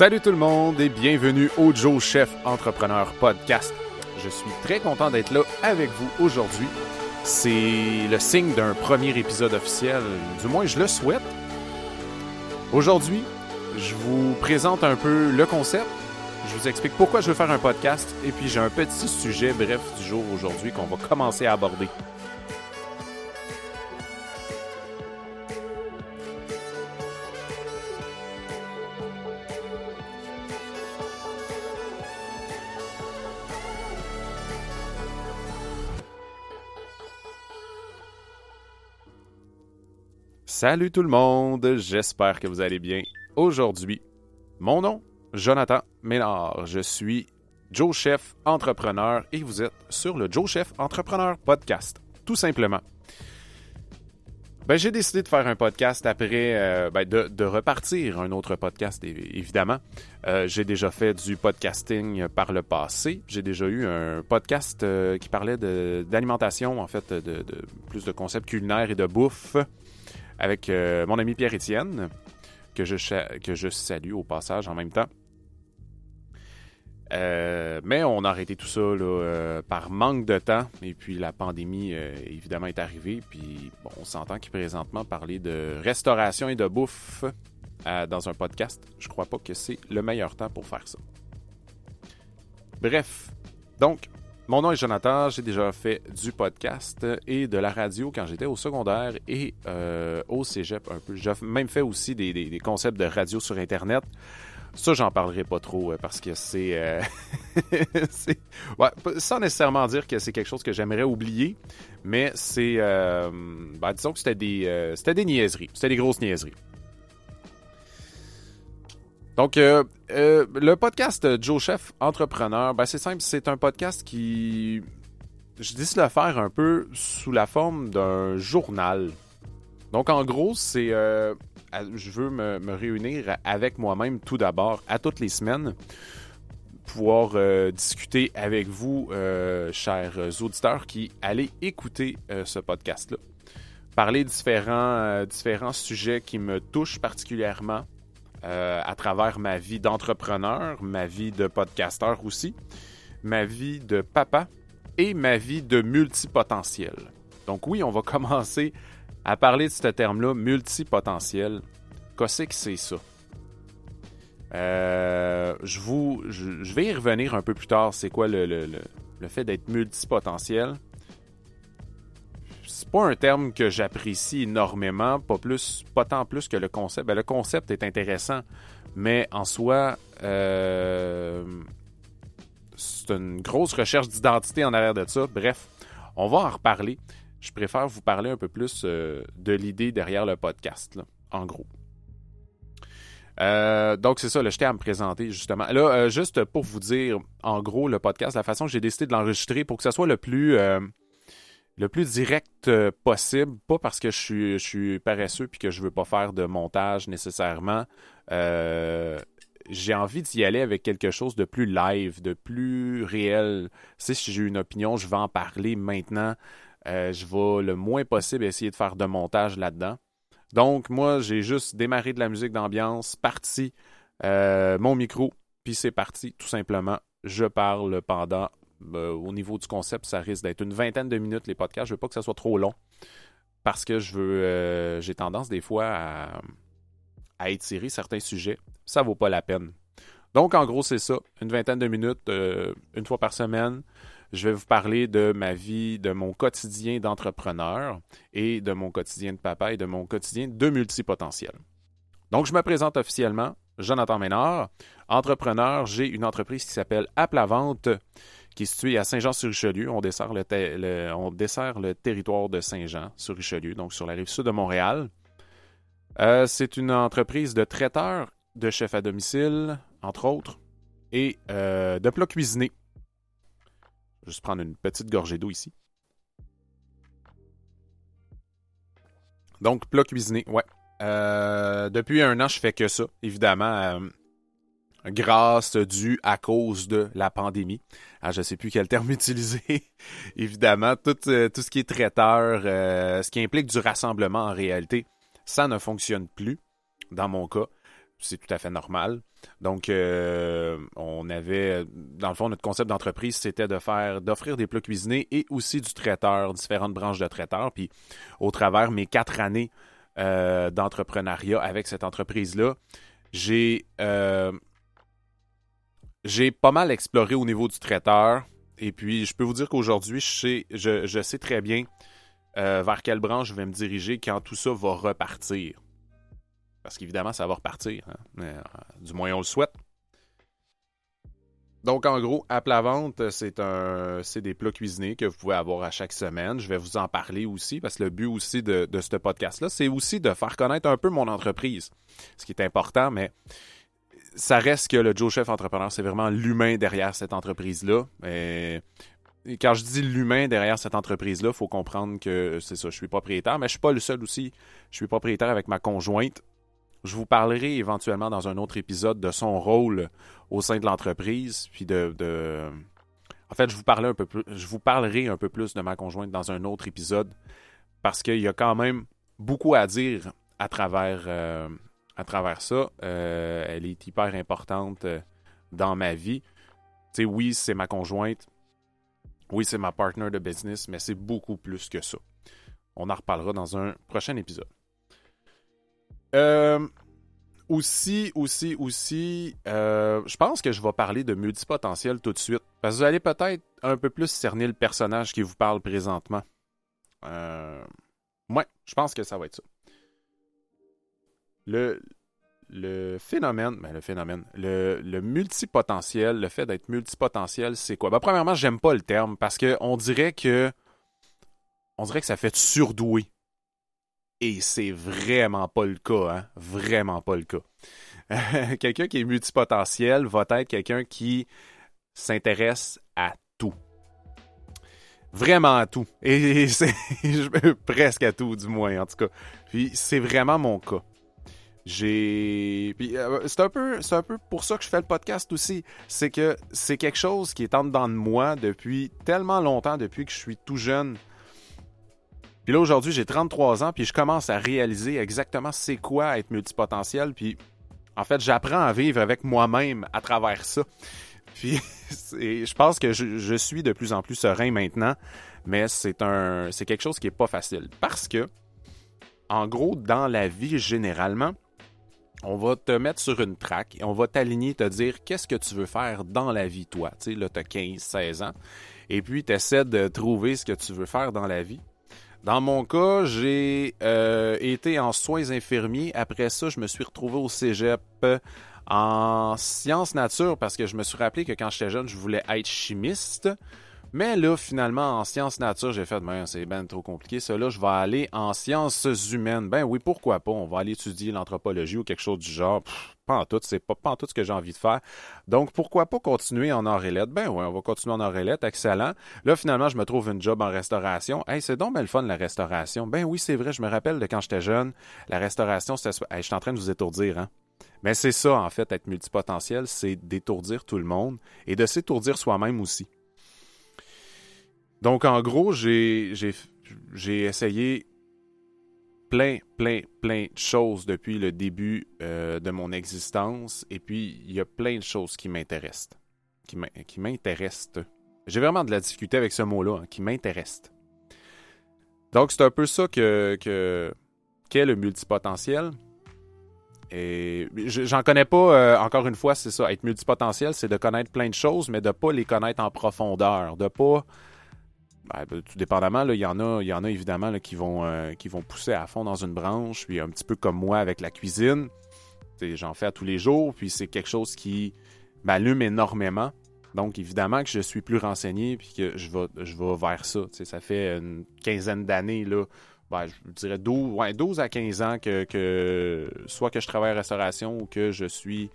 Salut tout le monde et bienvenue au Joe Chef Entrepreneur Podcast. Je suis très content d'être là avec vous aujourd'hui. C'est le signe d'un premier épisode officiel, du moins je le souhaite. Aujourd'hui, je vous présente un peu le concept, je vous explique pourquoi je veux faire un podcast et puis j'ai un petit sujet bref du jour aujourd'hui qu'on va commencer à aborder. Salut tout le monde, j'espère que vous allez bien. Aujourd'hui, mon nom, Jonathan Ménard. Je suis Joe Chef Entrepreneur et vous êtes sur le Joe Chef Entrepreneur Podcast, tout simplement. Ben, j'ai décidé de faire un podcast après, euh, ben, de, repartir un autre podcast, évidemment. Euh, j'ai déjà fait du podcasting par le passé. J'ai déjà eu un podcast euh, qui parlait d'alimentation, en fait, de, plus de concepts culinaires et de bouffe avec euh, mon ami Pierre-Étienne, que je, que je salue au passage en même temps. Euh, mais on a arrêté tout ça euh, par manque de temps. Et puis la pandémie, évidemment, est arrivée. Puis on s'entend qu'il présentement parler de restauration et de bouffe dans un podcast. Je crois pas que c'est le meilleur temps pour faire ça. Bref, donc, mon nom est Jonathan, j'ai déjà fait du podcast et de la radio quand j'étais au secondaire et euh, au cégep un peu. J'ai même fait aussi des, concepts de radio sur Internet. Ça, j'en parlerai pas trop euh, parce que c'est. Euh, ouais, sans nécessairement dire que c'est quelque chose que j'aimerais oublier, mais c'est. Ben, disons que c'était des, c'était des niaiseries. C'était des grosses niaiseries. Donc, euh, euh, le podcast Joe Chef Entrepreneur, ben c'est simple, c'est un podcast qui. Je de le faire un peu sous la forme d'un journal. Donc, en gros, c'est. Euh, je veux me, réunir avec moi-même tout d'abord à toutes les semaines pouvoir discuter avec vous, chers auditeurs qui allez écouter ce podcast-là. Parler différents, différents sujets qui me touchent particulièrement, euh, à travers ma vie d'entrepreneur, ma vie de podcasteur aussi, ma vie de papa et ma vie de multipotentiel. Donc oui, on va commencer à parler de ce terme-là, multipotentiel. Qu'est-ce que c'est ça? Euh, je, vous, je, vais y revenir un peu plus tard. C'est quoi le, le, le fait d'être multipotentiel? Pas un terme que j'apprécie énormément, pas plus, pas tant plus que le concept. Ben, le concept est intéressant, mais en soi, euh, c'est une grosse recherche d'identité en arrière de ça. Bref, on va en reparler. Je préfère vous parler un peu plus euh, de l'idée derrière le podcast, en gros. Euh, donc, c'est ça, le j'étais à me présenter, justement. Là, juste pour vous dire, en gros, le podcast, la façon que j'ai décidé de l'enregistrer pour que ce soit le plus le plus direct euh, possible, pas parce que je suis, paresseux puis que je veux pas faire de montage nécessairement. Euh, j'ai envie d'y aller avec quelque chose de plus live, de plus réel. si j'ai une opinion, je vais en parler maintenant. Euh, je vais le moins possible essayer de faire de montage là-dedans. Donc, moi, j'ai juste démarré de la musique d'ambiance, parti mon micro, puis c'est parti, tout simplement. Je parle pendant euh, au niveau du concept, ça risque d'être une vingtaine de minutes les podcasts. Je veux pas que ça soit trop long parce que je veux, euh, j'ai tendance des fois à, étirer certains sujets. Ça vaut pas la peine. Donc en gros c'est ça, une vingtaine de minutes, euh, une fois par semaine. Je vais vous parler de ma vie, de mon quotidien d'entrepreneur et de mon quotidien de papa et de mon quotidien de multipotentiel. Donc je me présente officiellement, Jonathan Ménard, entrepreneur. J'ai une entreprise qui s'appelle Aplavente. Vente qui est situé à Saint-Jean-sur-Richelieu. On dessert le, territoire de Saint-Jean sur Richelieu, donc sur la rive sud de Montréal. Euh, c'est une entreprise de traiteurs, de chefs à domicile, entre autres, et euh, de plats cuisinés. Je vais juste prendre une petite gorgée d'eau ici. Donc, plats cuisinés, ouais. Euh, depuis un an, je fais que ça, évidemment grâce due à cause de la pandémie. Ah, je ne sais plus quel terme utiliser. Évidemment, tout, euh, tout, ce qui est traiteur, euh, ce qui implique du rassemblement en réalité, ça ne fonctionne plus dans mon cas. c'est tout à fait normal. Donc, euh, on avait, dans le fond, notre concept d'entreprise, c'était de faire, d'offrir des plats cuisinés et aussi du traiteur, différentes branches de traiteur. Puis, au travers mes quatre années d'entrepreneuriat avec cette entreprise-là, j'ai, j'ai pas mal exploré au niveau du traiteur. Et puis, je peux vous dire qu'aujourd'hui, je sais, très bien vers quelle branche je vais me diriger quand tout ça va repartir. Parce qu'évidemment, ça va repartir. Hein. Euh, du moins, on le souhaite. Donc, en gros, à plat vente, c'est des plats cuisinés que vous pouvez avoir à chaque semaine. Je vais vous en parler aussi parce que le but aussi de, ce podcast-là, c'est aussi de faire connaître un peu mon entreprise. Ce qui est important, mais ça reste que le Joe Chef Entrepreneur, c'est vraiment l'humain derrière cette entreprise-là. Et quand je dis l'humain derrière cette entreprise-là, il faut comprendre que c'est ça, je suis propriétaire, mais je suis pas le seul aussi. Je suis propriétaire avec ma conjointe. Je vous parlerai éventuellement dans un autre épisode de son rôle au sein de l'entreprise, puis de, En fait, je vous, un peu plus, je vous parlerai un peu plus de ma conjointe dans un autre épisode, parce qu'il y a quand même beaucoup à dire à travers, euh, à travers ça. Euh, elle est hyper importante euh, dans ma vie. Tu sais, oui, c'est ma conjointe. Oui, c'est ma partner de business, mais c'est beaucoup plus que ça. On en reparlera dans un prochain épisode. Euh, aussi, aussi, aussi, je pense que je vais parler de multipotentiel tout de suite. Parce que vous allez peut-être un peu plus cerner le personnage qui vous parle présentement. Euh, ouais, je pense que ça va être ça. Le, phénomène, ben le phénomène, le, le, multipotentiel, le fait d'être multipotentiel, c'est quoi? Ben, premièrement, j'aime pas le terme parce qu'on dirait que on dirait que ça fait surdoué. Et c'est vraiment pas le cas, hein? Vraiment pas le cas. quelqu'un qui est multipotentiel va être quelqu'un qui s'intéresse à tout. Vraiment à tout. Et c'est presque à tout, du moins, en tout cas. Puis c'est vraiment mon cas. J'ai. Euh, c'est un, peu, un peu pour ça que je fais le podcast aussi. C'est que c'est quelque chose qui est en dedans de moi depuis tellement longtemps, depuis que je suis tout jeune. Puis là, aujourd'hui, j'ai 33 ans, puis je commence à réaliser exactement c'est quoi être multipotentiel. Puis, en fait, j'apprends à vivre avec moi-même à travers ça. Puis, je pense que je, suis de plus en plus serein maintenant, mais c'est un, c'est quelque chose qui est pas facile. Parce que, en gros, dans la vie, généralement, on va te mettre sur une traque et on va t'aligner, te dire qu'est-ce que tu veux faire dans la vie, toi. Tu sais, là, tu as 15, 16 ans. Et puis, tu essaies de trouver ce que tu veux faire dans la vie. Dans mon cas, j'ai euh, été en soins infirmiers. Après ça, je me suis retrouvé au cégep en sciences nature parce que je me suis rappelé que quand j'étais jeune, je voulais être chimiste. Mais là, finalement, en sciences nature, j'ai fait, ben, c'est ben trop compliqué. Ça, là, je vais aller en sciences humaines. Ben oui, pourquoi pas? On va aller étudier l'anthropologie ou quelque chose du genre. pas en tout, c'est pas, pas en tout ce que j'ai envie de faire. Donc, pourquoi pas continuer en or Ben oui, on va continuer en or excellent. Là, finalement, je me trouve une job en restauration. Hey, c'est donc belle fun, la restauration. Ben oui, c'est vrai, je me rappelle de quand j'étais jeune, la restauration, c'était... Hey, je suis en train de vous étourdir, hein? Mais c'est ça, en fait, être multipotentiel, c'est d'étourdir tout le monde et de s'étourdir soi-même aussi. Donc, en gros, j'ai essayé plein, plein, plein de choses depuis le début euh, de mon existence. Et puis, il y a plein de choses qui m'intéressent. Qui m'intéressent. J'ai vraiment de la difficulté avec ce mot-là, hein, qui m'intéresse. Donc, c'est un peu ça que qu'est le multipotentiel. Et j'en connais pas, euh, encore une fois, c'est ça. Être multipotentiel, c'est de connaître plein de choses, mais de pas les connaître en profondeur. De pas ben, ben, tout dépendamment, il y en a, évidemment qui, vont, euh, qui vont pousser à fond dans une branche, puis un petit peu comme moi avec la cuisine. J'en fais à tous les jours, puis c'est quelque chose qui m'allume énormément. Donc, évidemment que je suis plus renseigné, puis que je vais, je vais vers ça. ça fait une quinzaine d'années, ben, je dirais 12, ouais, 12 à 15 ans que, que soit que je travaille en restauration ou que je suis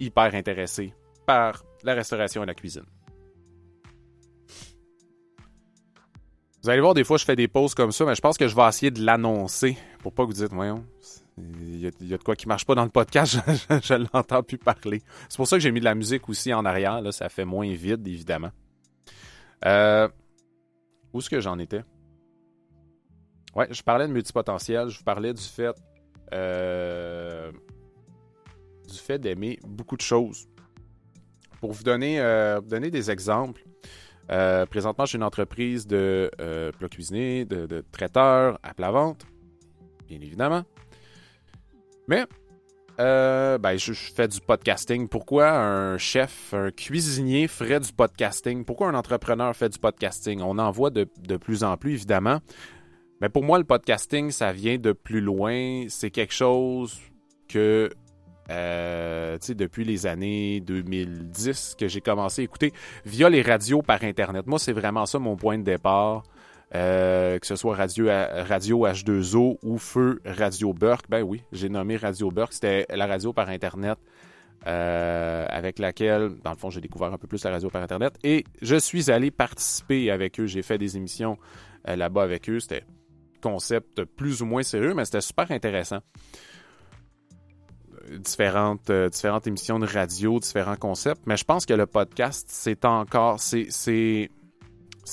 hyper intéressé par la restauration et la cuisine. Vous allez voir, des fois, je fais des pauses comme ça, mais je pense que je vais essayer de l'annoncer pour pas que vous dites, voyons, il y, a, de quoi qui marche pas dans le podcast, je, ne l'entends plus parler. C'est pour ça que j'ai mis de la musique aussi en arrière, là, ça fait moins vide, évidemment. Euh, où est-ce que j'en étais? Ouais, je parlais de multipotentiel, je vous parlais du fait. Euh, du fait d'aimer beaucoup de choses. Pour vous donner, euh, donner des exemples, euh, présentement, j'ai une entreprise de euh, plat cuisiné, de, de traiteur à plat vente, bien évidemment. Mais euh, ben, je, je, fais du podcasting. Pourquoi un chef, un cuisinier ferait du podcasting? Pourquoi un entrepreneur fait du podcasting? On en voit de, de plus en plus, évidemment. Mais pour moi, le podcasting, ça vient de plus loin. C'est quelque chose que, euh, depuis les années 2010 que j'ai commencé à écouter via les radios par Internet. Moi, c'est vraiment ça mon point de départ. Euh, que ce soit radio, radio H2O ou Feu Radio Burke. Ben oui, j'ai nommé Radio Burke. C'était la radio par Internet euh, avec laquelle, dans le fond, j'ai découvert un peu plus la radio par Internet. Et je suis allé participer avec eux. J'ai fait des émissions euh, là-bas avec eux. C'était concept plus ou moins sérieux, mais c'était super intéressant. Différentes, euh, différentes émissions de radio, différents concepts. Mais je pense que le podcast, c'est encore. C'est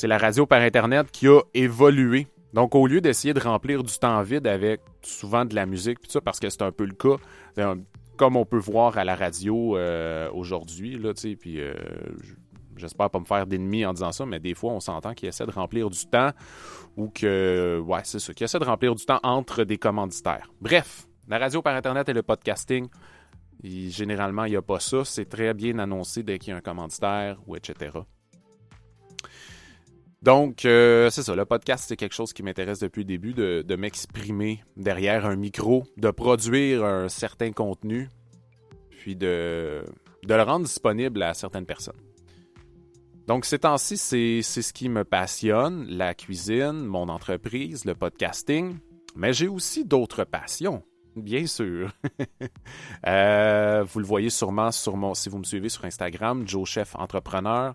la radio par Internet qui a évolué. Donc, au lieu d'essayer de remplir du temps vide avec souvent de la musique, ça, parce que c'est un peu le cas, comme on peut voir à la radio euh, aujourd'hui, là, tu sais, puis euh, j'espère pas me faire d'ennemis en disant ça, mais des fois, on s'entend qu'ils essaient de remplir du temps ou que, ouais, c'est ça, qu'ils essaient de remplir du temps entre des commanditaires. Bref, la radio par Internet et le podcasting, généralement, il n'y a pas ça. C'est très bien annoncé dès qu'il y a un commanditaire ou etc. Donc, euh, c'est ça, le podcast, c'est quelque chose qui m'intéresse depuis le début, de, m'exprimer derrière un micro, de produire un certain contenu, puis de, le rendre disponible à certaines personnes. Donc, ces temps-ci, c'est ce qui me passionne, la cuisine, mon entreprise, le podcasting, mais j'ai aussi d'autres passions. Bien sûr. euh, vous le voyez sûrement sur mon, si vous me suivez sur Instagram, Joe Chef Entrepreneur.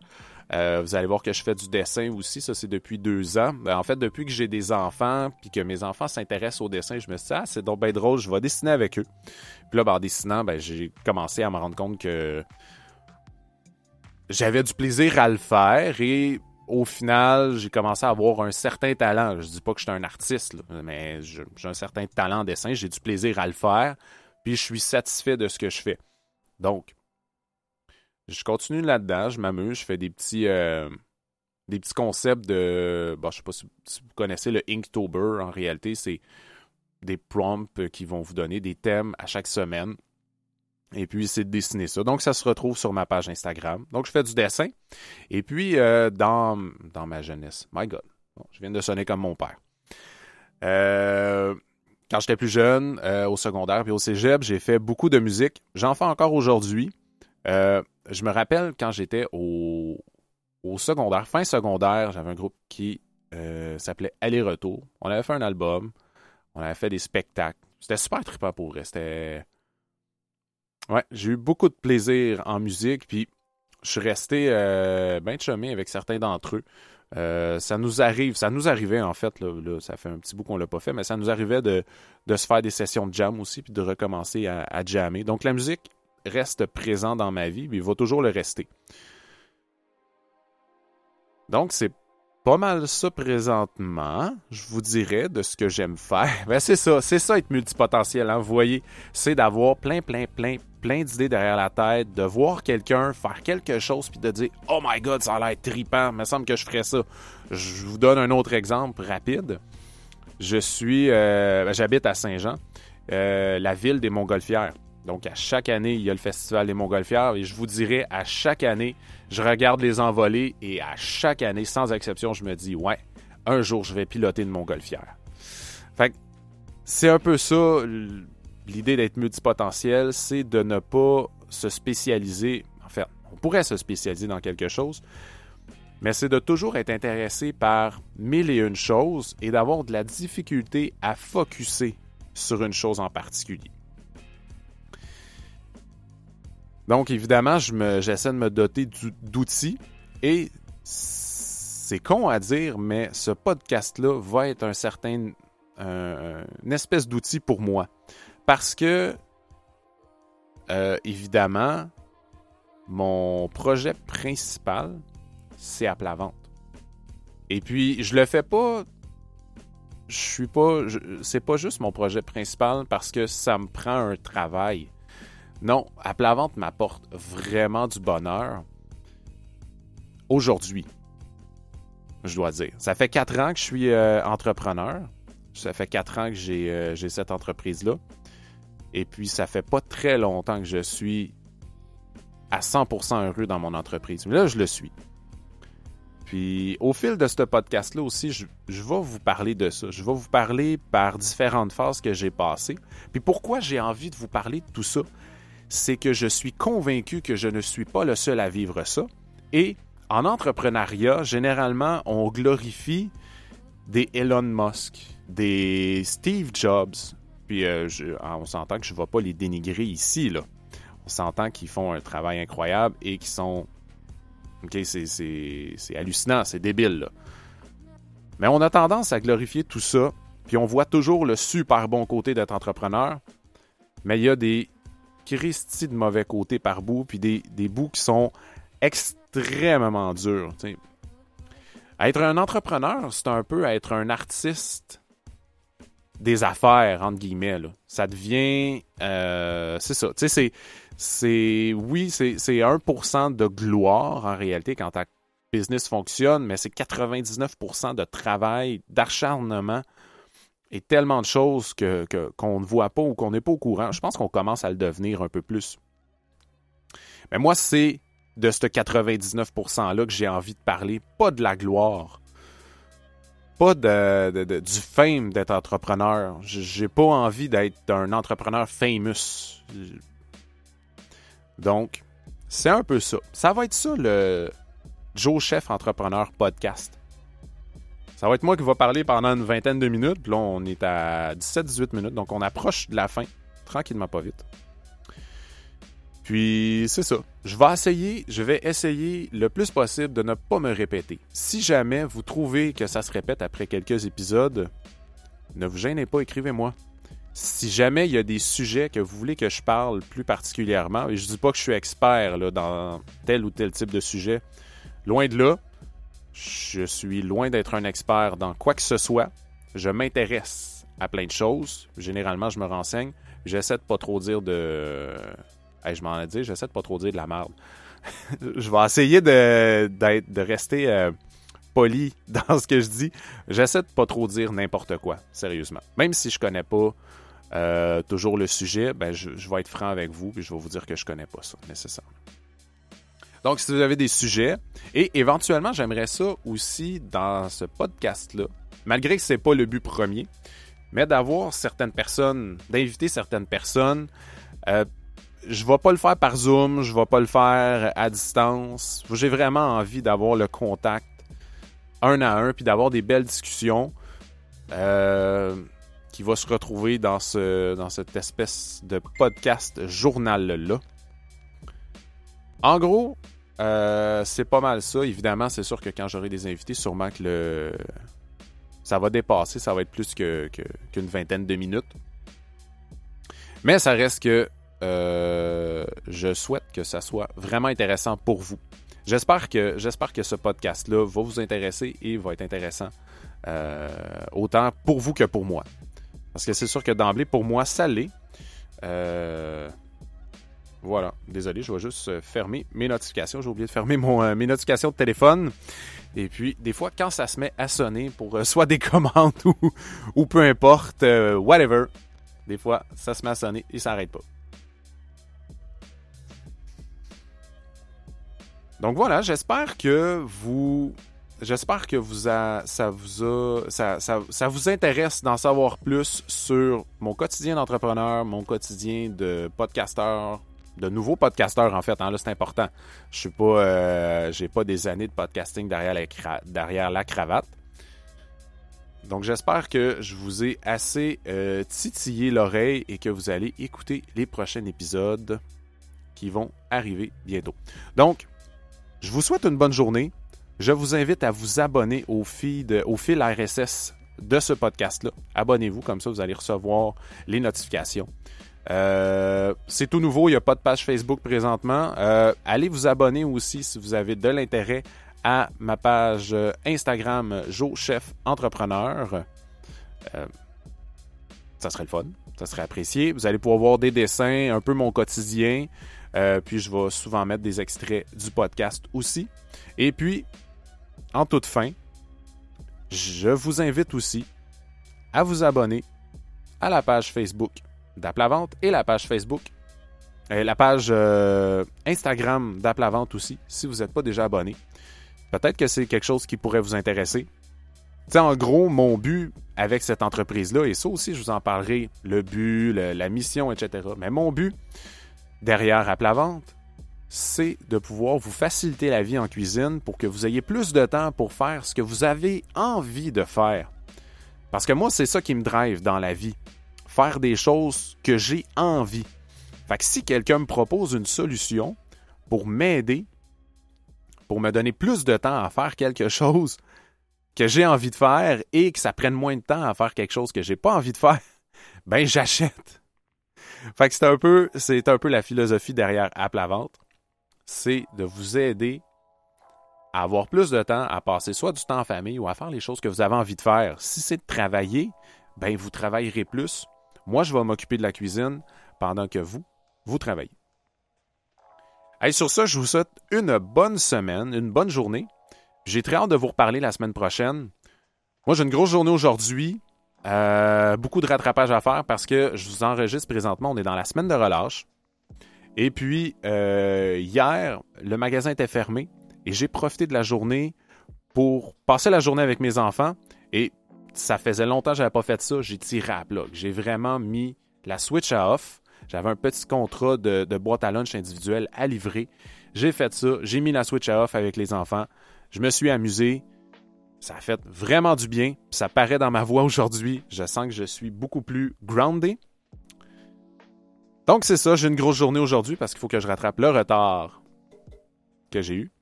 Euh, vous allez voir que je fais du dessin aussi. Ça, c'est depuis deux ans. Ben, en fait, depuis que j'ai des enfants, puis que mes enfants s'intéressent au dessin, je me suis dit, ah, c'est donc bien drôle, je vais dessiner avec eux. Puis là, ben, en dessinant, ben, j'ai commencé à me rendre compte que j'avais du plaisir à le faire et au final, j'ai commencé à avoir un certain talent. Je dis pas que je un artiste, mais j'ai un certain talent en dessin, j'ai du plaisir à le faire, puis je suis satisfait de ce que je fais. Donc, je continue là-dedans, je m'amuse, je fais des petits, euh, concepts de. Bon, je sais pas si, vous connaissez le Inktober. En réalité, c'est des prompts qui vont vous donner des thèmes à chaque semaine. Et puis, c'est de dessiner ça. Donc, ça se retrouve sur ma page Instagram. Donc, je fais du dessin. Et puis, euh, dans, dans ma jeunesse, my God, je viens de sonner comme mon père. Euh, quand j'étais plus jeune, euh, au secondaire puis au cégep, j'ai fait beaucoup de musique. J'en fais encore aujourd'hui. Je me rappelle quand j'étais au, au, secondaire, fin secondaire, j'avais un groupe qui s'appelait Aller-Retour. On avait fait un album, on avait fait des spectacles. C'était super trippant pour eux. C'était. Ouais, j'ai eu beaucoup de plaisir en musique, puis je suis resté euh, bien chumé avec certains d'entre eux. Euh, ça nous arrive, ça nous arrivait en fait, là, ça fait un petit bout qu'on l'a pas fait, mais ça nous arrivait de, de, se faire des sessions de jam aussi, puis de recommencer à, jammer. Donc la musique, reste présent dans ma vie, mais il va toujours le rester. Donc, c'est pas mal ça présentement, je vous dirais, de ce que j'aime faire. Ben, c'est ça, c'est ça être multipotentiel, hein, vous voyez. C'est d'avoir plein, plein, plein, plein d'idées derrière la tête, de voir quelqu'un faire quelque chose, puis de dire « Oh my God, ça a l'air trippant, il me semble que je ferais ça. » Je vous donne un autre exemple rapide. Je suis... Euh, ben, J'habite à Saint-Jean, euh, la ville des Montgolfières. Donc, à chaque année, il y a le Festival des Montgolfières et je vous dirais, à chaque année, je regarde les envolées et à chaque année, sans exception, je me dis, ouais, un jour, je vais piloter une Montgolfière. Fait c'est un peu ça, l'idée d'être multipotentiel, c'est de ne pas se spécialiser. En fait, on pourrait se spécialiser dans quelque chose, mais c'est de toujours être intéressé par mille et une choses et d'avoir de la difficulté à focuser sur une chose en particulier. Donc, évidemment, j'essaie de me doter d'outils et c'est con à dire, mais ce podcast-là va être un certain, une espèce d'outil pour moi. Parce que, euh, évidemment, mon projet principal, c'est à plat vente. Et puis, je le fais pas. Je suis pas. C'est pas juste mon projet principal parce que ça me prend un travail Non, appeler la vente m'apporte vraiment du bonheur. Aujourd'hui, je dois dire. Ça fait quatre ans que je suis euh, entrepreneur. Ça fait quatre ans que j'ai euh, cette entreprise-là. Et puis, ça fait pas très longtemps que je suis à 100% heureux dans mon entreprise. Mais là, je le suis. Puis, au fil de ce podcast-là aussi, je, je, vais vous parler de ça. Je vais vous parler par différentes phases que j'ai passées. Puis, pourquoi j'ai envie de vous parler de tout ça? C'est que je suis convaincu que je ne suis pas le seul à vivre ça. Et en entrepreneuriat, généralement, on glorifie des Elon Musk, des Steve Jobs. Puis euh, on s'entend que je ne vais pas les dénigrer ici. On s'entend qu'ils font un travail incroyable et qu'ils sont. OK, c'est hallucinant, c'est débile. Mais on a tendance à glorifier tout ça. Puis on voit toujours le super bon côté d'être entrepreneur. Mais il y a des Christy de mauvais côtés par bout, puis des, bouts qui sont extrêmement dur. Être un entrepreneur, c'est un peu être un artiste des affaires, entre guillemets. Ça devient. Euh, c'est ça. Tu sais, c'est. Oui, c'est 1% de gloire en réalité quand ta business fonctionne, mais c'est 99% de travail, d'acharnement et tellement de choses qu'on que, qu'on ne voit pas ou qu'on n'est pas au courant. Je pense qu'on commence à le devenir un peu plus. Mais moi, c'est de ce 99%-là que j'ai envie de parler, pas de la gloire, pas du fame d'être entrepreneur. J'ai pas envie d'être un entrepreneur famous. Donc, c'est un peu ça. Ça va être ça le Joe Chef Entrepreneur Podcast. Ça va être moi qui va parler pendant une vingtaine de minutes. là, on est à 17-18 minutes, donc on approche de la fin, tranquillement pas vite. Puis c'est ça. Je vais essayer, je vais essayer le plus possible de ne pas me répéter. Si jamais vous trouvez que ça se répète après quelques épisodes, ne vous gênez pas, écrivez-moi. Si jamais il y a des sujets que vous voulez que je parle plus particulièrement, et je dis pas que je suis expert là, dans tel ou tel type de sujet, loin de là, je suis loin d'être un expert dans quoi que ce soit. Je m'intéresse à plein de choses. Généralement, je me renseigne. J'essaie de pas trop dire de je m'en ai dit, j'essaie de pas trop dire de la merde. je vais essayer de, de rester euh, poli dans ce que je dis. J'essaie de pas trop dire n'importe quoi, sérieusement. Même si je connais pas euh, toujours le sujet, ben je, vais être franc avec vous et je vais vous dire que je connais pas ça nécessairement. Donc, si vous avez des sujets, et éventuellement, j'aimerais ça aussi dans ce podcast-là, malgré que ce n'est pas le but premier, mais d'avoir certaines personnes, d'inviter certaines personnes, euh, je vais pas le faire par Zoom, je vais pas le faire à distance. J'ai vraiment envie d'avoir le contact un à un, puis d'avoir des belles discussions euh, qui va se retrouver dans, ce, dans cette espèce de podcast journal-là. En gros, euh, c'est pas mal ça. Évidemment, c'est sûr que quand j'aurai des invités, sûrement que le ça va dépasser, ça va être plus qu'une que, vingtaine de minutes. Mais ça reste que euh, je souhaite que ça soit vraiment intéressant pour vous. J'espère que, j'espère que ce podcast-là va vous intéresser et va être intéressant euh, autant pour vous que pour moi. Parce que c'est sûr que d'emblée, pour moi, ça l'est. Euh, voilà, désolé, je vais juste fermer mes notifications. J'ai oublié de fermer mon, mes notifications de téléphone. Et puis, des fois, quand ça se met à sonner pour soit des commandes ou, ou peu importe, whatever, des fois, ça se met à sonner et ça n'arrête pas. Donc voilà, j'espère que vous j'espère que vous ça vous intéresse d'en savoir plus sur mon quotidien d'entrepreneur, mon quotidien de podcasteur, de nouveau podcasteur en fait. Hein, là, c'est important. Je suis pas, euh, j'ai pas des années de podcasting derrière la, derrière la cravate. Donc j'espère que je vous ai assez euh, titillé l'oreille et que vous allez écouter les prochains épisodes qui vont arriver bientôt. Donc je vous souhaite une bonne journée. Je vous invite à vous abonner au, fil RSS de ce podcast-là. Abonnez-vous, comme ça vous allez recevoir les notifications. Euh, c'est tout nouveau, il n'y a pas de page Facebook présentement. Euh, allez vous abonner aussi si vous avez de l'intérêt à ma page Instagram Joe Entrepreneur. Euh, ça serait le fun. Ça serait apprécié. Vous allez pouvoir voir des dessins, un peu mon quotidien. Euh, puis je vais souvent mettre des extraits du podcast aussi. Et puis, en toute fin, je vous invite aussi à vous abonner à la page Facebook d'Aplavente et la page Facebook, euh, la page euh, Instagram d'Aplavente aussi, si vous n'êtes pas déjà abonné. Peut-être que c'est quelque chose qui pourrait vous intéresser. sais, en gros, mon but avec cette entreprise-là, et ça aussi, je vous en parlerai, le but, la mission, etc. Mais mon but derrière Aplavente, c'est de pouvoir vous faciliter la vie en cuisine pour que vous ayez plus de temps pour faire ce que vous avez envie de faire. Parce que moi, c'est ça qui me drive dans la vie. Faire des choses que j'ai envie. Fait que si quelqu'un me propose une solution pour m'aider, pour me donner plus de temps à faire quelque chose que j'ai envie de faire et que ça prenne moins de temps à faire quelque chose que j'ai pas envie de faire, ben j'achète. Fait c'est un peu, c'est un peu la philosophie derrière App la vente c'est de vous aider à avoir plus de temps à passer soit du temps en famille ou à faire les choses que vous avez envie de faire. Si c'est de travailler, ben vous travaillerez plus. Moi, je vais m'occuper de la cuisine pendant que vous, vous travaillez. Et sur ça, je vous souhaite une bonne semaine, une bonne journée. J'ai très hâte de vous reparler la semaine prochaine. Moi, j'ai une grosse journée aujourd'hui. Euh, beaucoup de rattrapage à faire parce que je vous enregistre présentement. On est dans la semaine de relâche. Et puis, euh, hier, le magasin était fermé et j'ai profité de la journée pour passer la journée avec mes enfants. Et ça faisait longtemps que je n'avais pas fait ça. J'ai tiré à bloc. J'ai vraiment mis la switch à off. J'avais un petit contrat de, boîte à lunch individuelle à livrer. J'ai fait ça. J'ai mis la switch à off avec les enfants. Je me suis amusé. Ça a fait vraiment du bien. Ça paraît dans ma voix aujourd'hui. Je sens que je suis beaucoup plus grounded. Donc, c'est ça. J'ai une grosse journée aujourd'hui parce qu'il faut que je rattrape le retard que j'ai eu.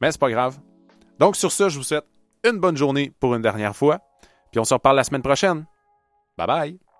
Mais c'est pas grave. Donc, sur ça, je vous souhaite une bonne journée pour une dernière fois. Puis on se reparle la semaine prochaine. Bye bye.